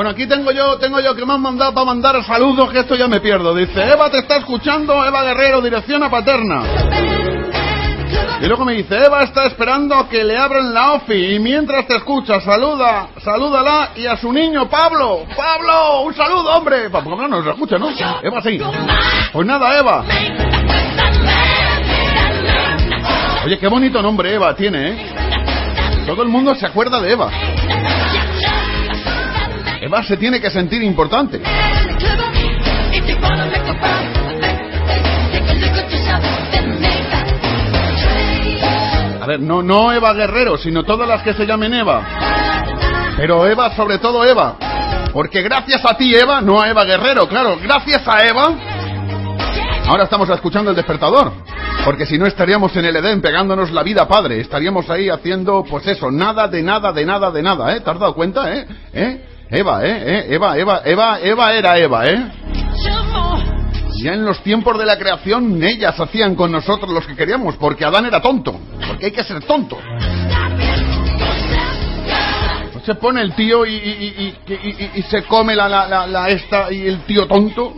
Bueno, aquí tengo yo, tengo yo que me han mandado para mandar saludos, que esto ya me pierdo. Dice, Eva te está escuchando, Eva Guerrero, dirección a Paterna. Y luego me dice, Eva está esperando que le abran la OFI y mientras te escucha, saluda, salúdala y a su niño Pablo. Pablo, un saludo, hombre. Pablo no nos escucha, ¿no? Eva sí. Pues nada, Eva. Oye, qué bonito nombre Eva tiene, ¿eh? Todo el mundo se acuerda de Eva. Eva se tiene que sentir importante. A ver, no, no Eva Guerrero, sino todas las que se llamen Eva. Pero Eva, sobre todo Eva. Porque gracias a ti, Eva, no a Eva Guerrero, claro, gracias a Eva. Ahora estamos escuchando el despertador. Porque si no estaríamos en el Edén pegándonos la vida padre. Estaríamos ahí haciendo, pues eso, nada de nada, de nada, de nada, ¿eh? ¿Te has dado cuenta, eh? ¿Eh? Eva, ¿eh? ¿eh? Eva, Eva, Eva, Eva era Eva, ¿eh? Ya en los tiempos de la creación ellas hacían con nosotros los que queríamos, porque Adán era tonto, porque hay que ser tonto. Se pone el tío y, y, y, y se come la, la, la, esta y el tío tonto.